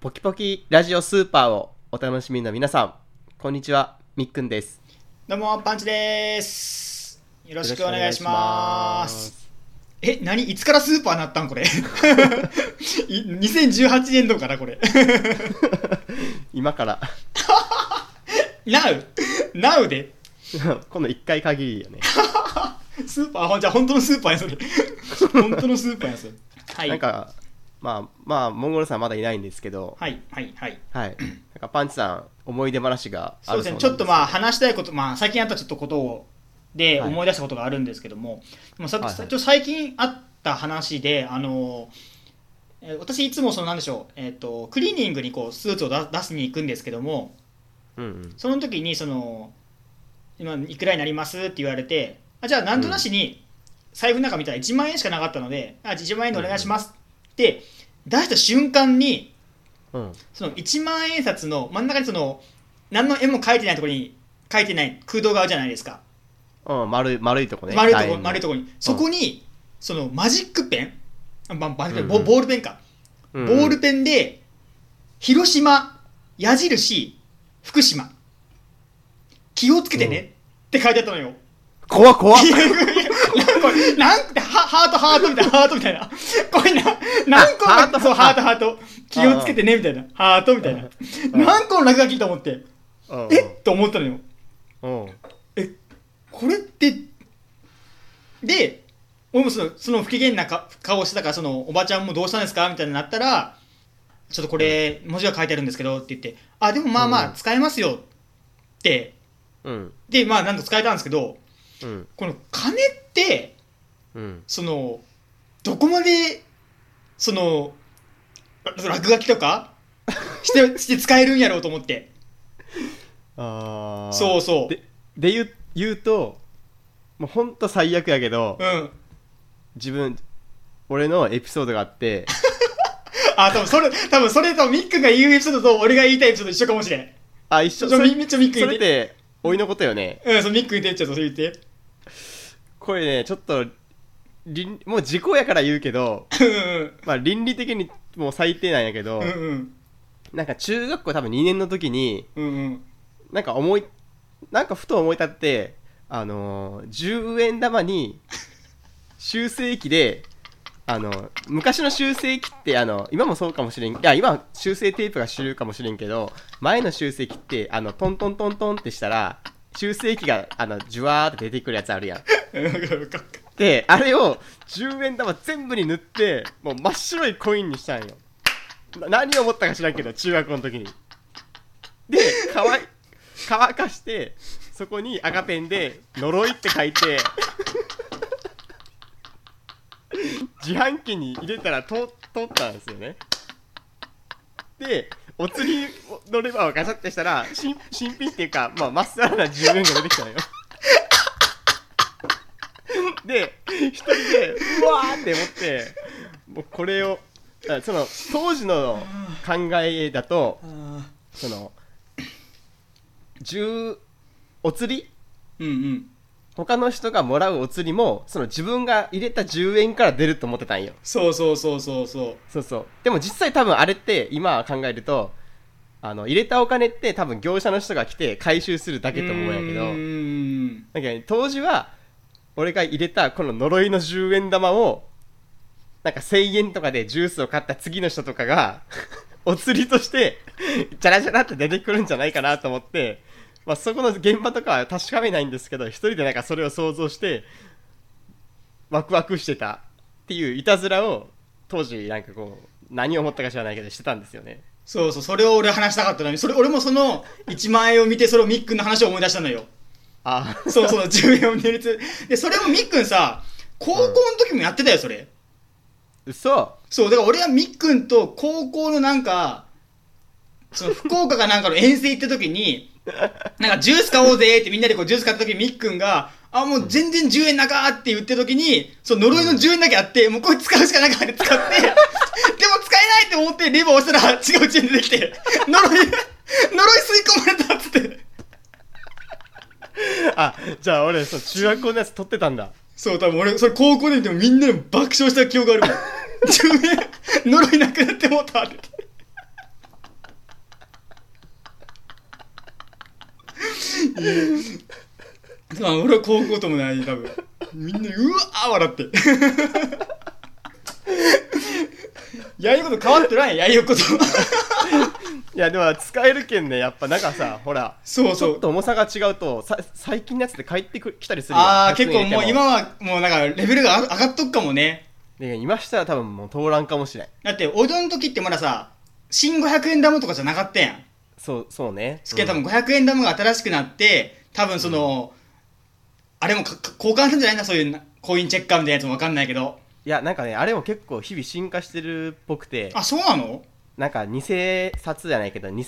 ポキポキラジオスーパーをお楽しみの皆さん、こんにちは、みっくんです。どうも、パンチです。よろしくお願いします。え、何？いつからスーパーなったん？これ。い2018年度からこれ。今から、Now! Now でこの1回限りよね。スーパーじゃあ本当のスーパーやそれ。本当のスーパーやそれ。はい。なんか、まあ、まあ、モンゴルさんまだいないんですけど、はい、はい、はい。はい。なんかパンチさん、思い出話があるそうですね、ちょっとまああ、話したいこと、まあ最近あったちょっとことを、ではい。思い出したことがあるんですけども、まあさはいはい。ちょ最近あった話で、あの、えー私いつもそのなんでしょう、えっ、と、クリーニングにこうスーツを出出しに行くんですけども、うんうん。その時にその、今いくらになりますって言われて、あじゃあなんとなしに財布の中見たら1万円しかなかったので、あ1万円でお願いしますって出した瞬間に、うん。その1万円札の真ん中にその何の絵も書いてないところに書いてない空洞があるじゃないですか。うん、丸い、丸いとこね。丸いとこ丸いとこに。そこにそのマジックペンあまマジックペンうんうん。ボボールペンか。うんボールペンで広島矢印福島。気をつけてね。って書いてあったのよ。怖っ怖っこれなんてハハートハートみたいなハートみたいな。これな何個もそうハートハート。気をつけてねみたいな。ハートみたいな。何個の落書きと思って。うん。えっと思ったのよ。うん。えこれってで俺もそのその不機嫌なか顔してたからそのおばちゃんもどうしたんですかみたいになったらちょっとこれ文字が書いてあるんですけどって言ってあでもまあまうん。あ使えますよ。って。うん。でまあなんと使えたんですけどうん。この金ってうん。そのどこまでその落書きとか してして使えるんやろうと思って。あー。そうそう。で、で言う、言うと、もうほんと最悪やけど、うん。自分、俺のエピソードがあって、あ多分それ多分それとミックが言うエピソードと俺が言いたいエピソード一緒かもしれん。あ、一緒、ちょそれみちょミックそれって、おいのことよね。うんそうミック言ってちょっとそれ言ってこれね、ちょっと、倫もう時効やから言うけど、うんまあ倫理的にもう最低なんやけど、うんうん。なんか中学校多分2年の時に、うんうん。なんか思い、なんかふと思い立って、あのー、10円玉に修正機で、あの、昔の修正機って、あの、今もそうかもしれん、いや、今は修正テープが主流かもしれんけど、前の修正機って、あの、トントントントンってしたら、修正機が、あの、ジュワーって出てくるやつあるやん。で、あれを10円玉全部に塗って、もう真っ白いコインにしたんよ。何を思ったか知らんけど、中学の時に。で、乾い、乾かして、そこに赤ペンで、呪いって書いて、自販機に入れたら通通ったんですよね。で、お釣りのレバーをガチャってしたら、新新品っていうか、まあ、まっさらな10円が出てきたのよ。で、一人で、うわーって思って、もうこれを、あその、当時の考えだと、あその、10、お釣り？ーうんうん。他の人がもらうお釣りも、その自分が入れた10円から出ると思ってたんよ。そうそうそうそうそう。そうそう。でも実際多分あれって、今考えると、あの、入れたお金って多分業者の人が来て回収するだけと思うんやけど、うーん。だけどね、当時は、俺が入れたこの呪いの10円玉を、なんか1000円とかでジュースを買った次の人とかが、お釣りとして、じゃらじゃらって出てくるんじゃないかなと思って、まあそこの現場とかは確かめないんですけど、一人でなんかそれを想像して、ワクワクしてたっていういたずらを、当時なんかこう、何を思ったか知らないけどしてたんですよね。そうそうそれを俺話したかったのにそれ俺もその1万円を見てそれをミックの話を思い出したのよあ。あ、そうそう10円を見るつでそれをミックンさ高校の時もやってたよそれ、嘘。そう、だから俺はみっくんと高校のなんか、その福岡かなんかの遠征行った時に、なんかジュース買おうぜってみんなでこうジュース買った時にみっくんが、あ、もう全然10円なかーって言ってる時に、その呪いの10円だけあって、もうこれ使うしかなかったって使って、でも使えないって思ってレバー押したら違う10円出てきて、呪い、呪い吸い込まれたっつって。あじゃあ俺そう中学校のやつ撮ってたんだ。そう多分俺それ高校で見てもみんなで爆笑した記憶があるもん。自分で呪いなくなってもうたって。あ俺は高校ともない多分。みんなうわー笑って。やること変わってな いやること。いやでも使えるけんね。やっぱなんかさほらそうそう。ちょっと重さが違うとさ最近のやつで帰ってくきたりするよああ100結構もう今はもうなんかレベルが上がっとくかもね。で今したら多分もう通らんかもしれん。だっておいどん時ってまださ新500円玉とかじゃなかったやん。そうそうね。すけど多分500円玉が新しくなって多分その、あれも交換したんじゃないんだそういうなコインチェッカーみたいなやつも分かんないけどいやなんかねあれも結構日々進化してるっぽくてあそうなの？なんか偽札じゃないけど偽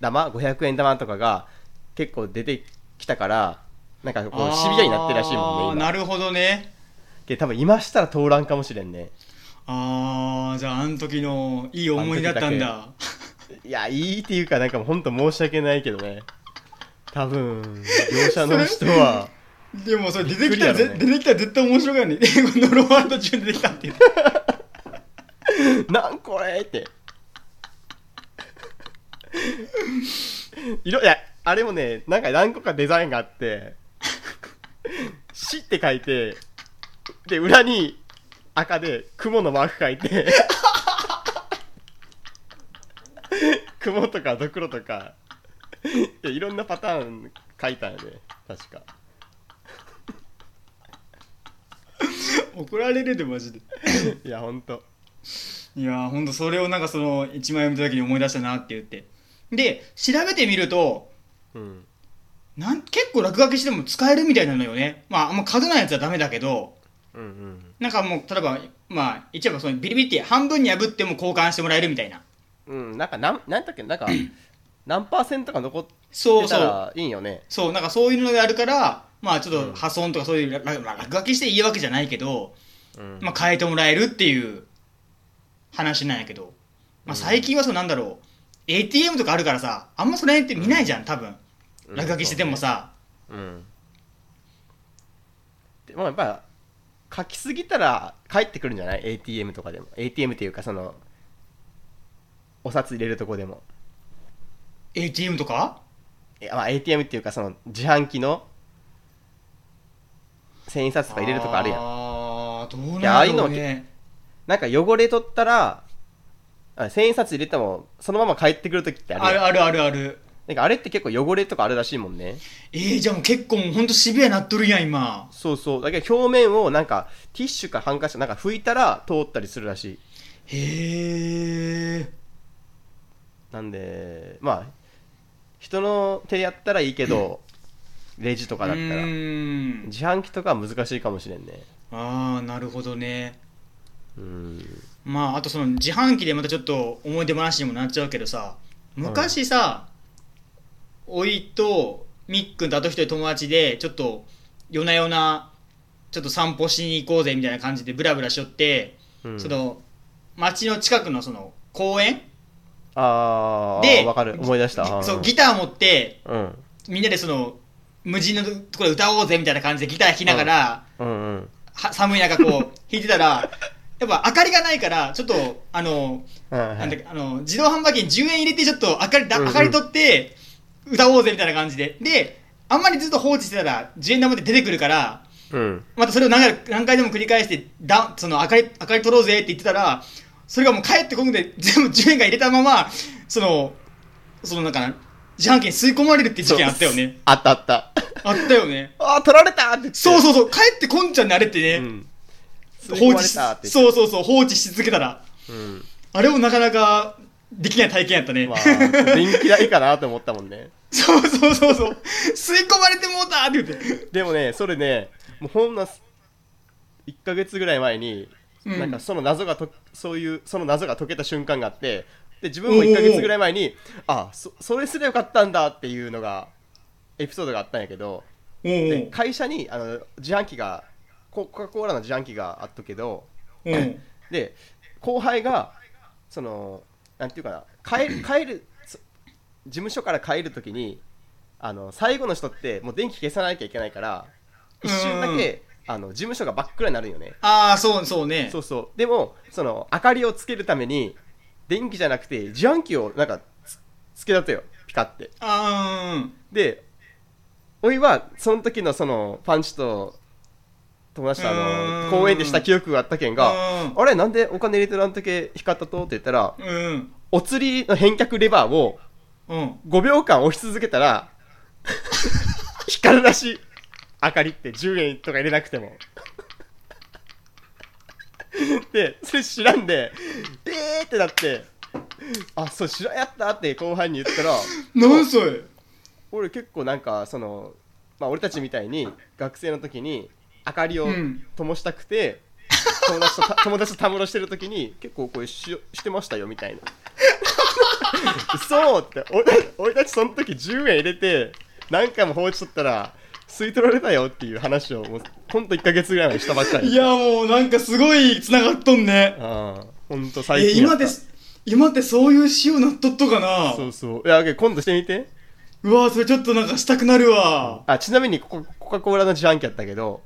玉？500円玉とかが結構出てきたからなんかこうシビアになってるらしいもんねなるほどね。で多分今したら通らんかもしれんね。ああじゃああの時のいい思い出だったんだ。いやいいっていうかなんかもう本当申し訳ないけどね。多分業者の人はでもそれ出てきたら、ね出てきたら絶対面白いよねノロワールド中に出てきたっていう。なんこれって。色いやあれもねなんか何個かデザインがあって「死」って書いてで裏に赤で雲のマーク書いて雲とかドクロとかいろんなパターン書いたんやね確か怒られるでマジで。いやほんと。いやーほんとそれをなんかその一枚読みた時に思い出したなって言って。で調べてみるとうん。なん結構落書きしても使えるみたいなのよね。まああんま数ないやつはダメだけどうんうん。なんかもう例えばまあ一応そのビリビリって半分に破っても交換してもらえるみたいな。うんなんかなんなんだっけなんか 何パーセントか残ってそうそう。たらいいんよね。そうなんかそういうのがあるからまあちょっうん。と破損とかそういう落まあ落書きしていいわけじゃないけど、うん。まあ変えてもらえるっていう話なんやけど、まあ、最近はそうなんだろう。ATM とかあるからさあんまそれって見ないじゃん多分。うん。落書きしててもさ、うん。でもやっぱ書きすぎたら返ってくるんじゃない？ATM とかでも。ATM っていうかそのお札入れるとこでも。ATM とか？えまあ ATM っていうかその自販機の千円札とか入れるとこあるやん。あーどういやああいうのはなんだろうねなんか汚れとったらあ千円札入れてもそのまま返ってくるときってあるやん。あるあるあるある。なんかあれって結構汚れとかあるらしいもんね。えー、じゃあもう結構もうほんとシビアなっとるやん今。そうそう。だけど表面をなんかティッシュかハンカチかなんか拭いたら通ったりするらしい。へえなんでまあ人の手でやったらいいけどレジとかだったら。自販機とかは難しいかもしれんね。ああなるほどね。うん。まああとその自販機でまたちょっと思い出話にもなっちゃうけどさ昔さ、おいとみっくんとあと一人友達でちょっと夜な夜なちょっと散歩しに行こうぜみたいな感じでブラブラしよって、うん。その町の近くのその公園？あであわかる。思い出した。そうギター持ってうん。みんなでその無人のところで歌おうぜみたいな感じでギター弾きながら、うんうんは寒い中こう 弾いてたらやっぱ明かりがないからちょっとあのはいはい。なんだっけあの自動販売機に10円入れてちょっと明かり明かり取って歌おうぜみたいな感じで。であんまりずっと放置してたら10円玉で出てくるからうん。またそれを何回何回でも繰り返してだその明かり明かり取ろうぜって言ってたらそれがもう帰ってこんで全部10円が入れたままそのそのなんかな自販機に吸い込まれるっていう事件あったよね。あったあった。あったよね。ああ取られたってそうそうそう。帰ってこんちゃんねあれってね、うん。放放置しそうそうそう放置し続けたら。うん。あれもなかなかできない体験やったね、まあ電気代かなと思ったもんね。そうそうそうそう。吸い込まれてもうたって言って。でもねそれねもうほんの1ヶ月ぐらい前に、うん。なんかその謎がとそういうその謎が解けた瞬間があってで自分も1ヶ月ぐらい前にあそそれすればよかったんだっていうのがエピソードがあったんやけどおでう会社にあの自販機がコカ・コーラの自販機があったけどおうおうで後輩がそのなんていうかな帰る帰るそ事務所から帰るときにあの最後の人ってもう電気消さなきゃいけないから一瞬だけあの事務所が真っ暗になるんよね。ああそうそうね。そうそう。でもその明かりをつけるために電気じゃなくて自販機をなんかつつけたとよ。ピカって。あでおいはその時のそのパンチと友達とあの公園でした記憶があったけんがうん。あれなんでお金入れてらんとけ光ったと？って言ったらうん。お釣りの返却レバーをうん。5秒間押し続けたら光るらしい。明かりって10円とか入れなくても。でそれ知らんでえーってなって。あそう知らんやったって後輩に言ったら。なんそれ？俺結構なんかそのまあ俺たちみたいに学生の時に明かりをうん。灯したくて、友達とた友達とたむろしてる時に結構これししてましたよみたいな。そうって俺た俺たちその時10円入れて何回も放置しとったら吸い取られたよっていう話をもうほんと1ヶ月ぐらい前にしたばっかり。いや、もうなんかすごい繋がっとんね。ああほんとえ、最近やった。今です、今ってそういう仕様なっとっとかな？そうそう。いや今度してみて。うわそれちょっとなんかしたくなるわ。あちなみにここコカ・コーラの自販機やったけど。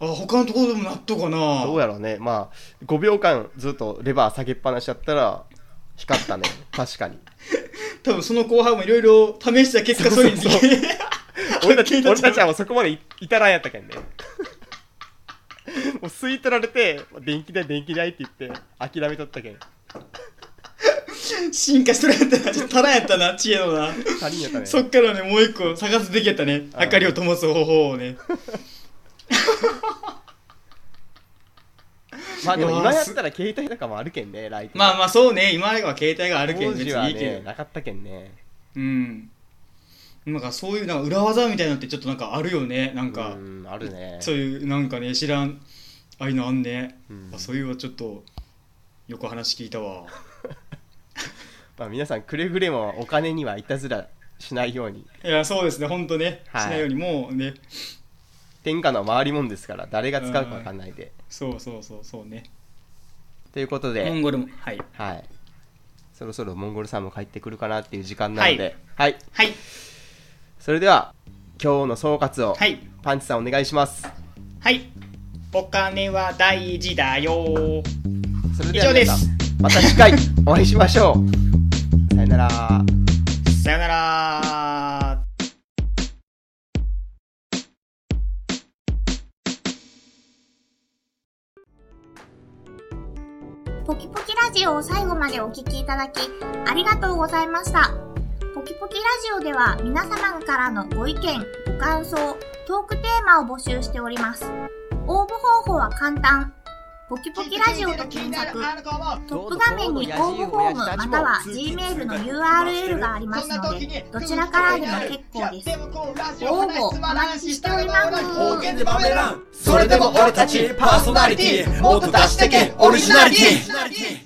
あ、他のところでもなっとうかな？どうやろうね。まあ5秒間ずっとレバー下げっぱなしやったら光ったね。確かに。多分その後輩もいろいろ試した結果、そうそう俺たち 俺たちはそこまでい至らんやったけんね もう吸い取られて電気代電気代って言って諦めとったけん進化しとるやったな。ちょっと足らんやったな、知恵のな。足りんやったねそっからね、もう一個探すべきやったね。明かりを灯す方法をね。まあでも今やったら携帯とかもあるけんねライトまあまあそうね、今は携帯があるけん別当時はいにいけど。ねなかったけんねうん。なんかそういうなんか裏技みたいなのってちょっとなんかあるよね。なんか、うんあるねそういうなんかね、知らん、ああいうのあんね。うんあそういうはちょっと、よく話聞いたわ。まあ皆さんくれぐれもお金にはいたずらしないようにいや、そうですね、ほんとね、はいしないようにもうね、天下の回りもんですから誰が使うかわかんないでそうそうそう、そうね。ということでモンゴルも、はい。はい。そろそろモンゴルさんも帰ってくるかなっていう時間なので、はい。はい。それでは、今日の総括を、はい。パンチさんお願いします。はい。お金は大事だよ。それでは以上ですまた次回お会いしましょう。さよなら。さよなら。ポキポキラジオを最後までお聞きいただき、ありがとうございました。ポキポキラジオでは皆様からのご意見、ご感想、トークテーマを募集しております。応募方法は簡単。ポキポキラジオと検索、トップ画面に応募フォームまたは Gmail の URL がありますので、どちらからでも結構です。応募お待ちしております。それでも俺たちパーソナリティもっと出してけオリジナリティ